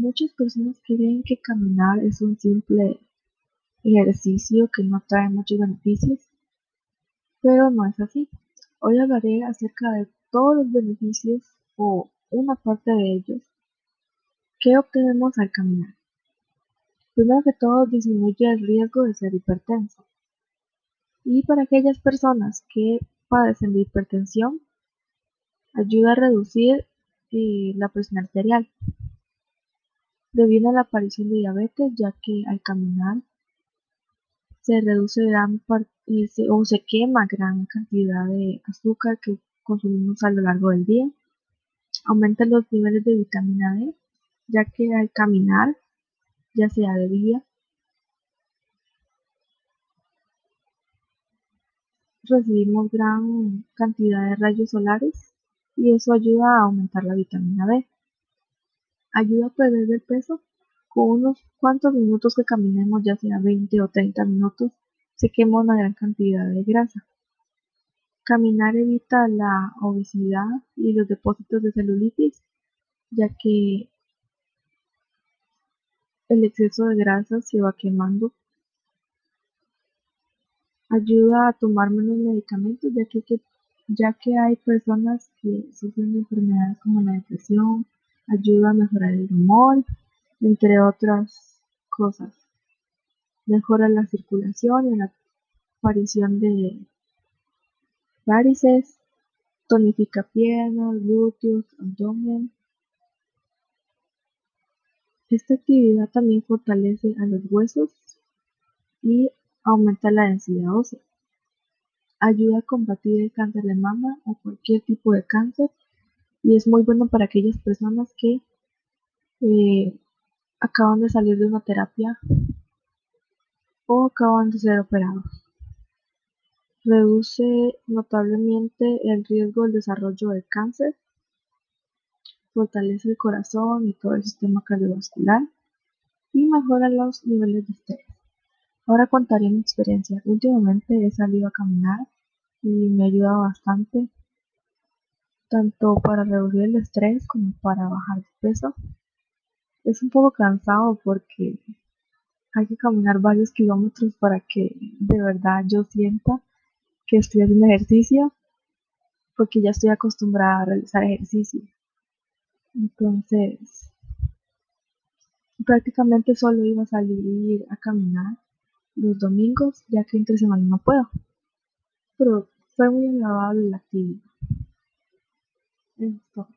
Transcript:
Muchas personas creen que caminar es un simple ejercicio que no trae muchos beneficios, pero no es así. Hoy hablaré acerca de todos los beneficios o una parte de ellos que obtenemos al caminar. Primero que todo, disminuye el riesgo de ser hipertenso. Y para aquellas personas que padecen de hipertensión, ayuda a reducir eh, la presión arterial. Previene la aparición de diabetes, ya que al caminar se reduce gran eh, o se quema gran cantidad de azúcar que consumimos a lo largo del día. Aumenta los niveles de vitamina D, ya que al caminar, ya sea de día, recibimos gran cantidad de rayos solares y eso ayuda a aumentar la vitamina D. Ayuda a perder el peso con unos cuantos minutos que caminemos, ya sea 20 o 30 minutos, se quema una gran cantidad de grasa. Caminar evita la obesidad y los depósitos de celulitis, ya que el exceso de grasa se va quemando. Ayuda a tomar menos medicamentos, ya que, ya que hay personas que sufren de enfermedades como la depresión, ayuda a mejorar el humor, entre otras cosas. Mejora la circulación y la aparición de varices, tonifica piernas, glúteos, abdomen. Esta actividad también fortalece a los huesos y aumenta la densidad ósea. Ayuda a combatir el cáncer de mama o cualquier tipo de cáncer y es muy bueno para aquellas personas que eh, acaban de salir de una terapia o acaban de ser operados reduce notablemente el riesgo del desarrollo del cáncer, fortalece el corazón y todo el sistema cardiovascular y mejora los niveles de estrés. Ahora contaré mi experiencia. Últimamente he salido a caminar y me ayuda bastante, tanto para reducir el estrés como para bajar de peso. Es un poco cansado porque hay que caminar varios kilómetros para que de verdad yo sienta que estoy haciendo ejercicio porque ya estoy acostumbrada a realizar ejercicio. Entonces, prácticamente solo iba a salir a caminar los domingos, ya que entre semana no puedo. Pero fue muy agradable la actividad. 嗯好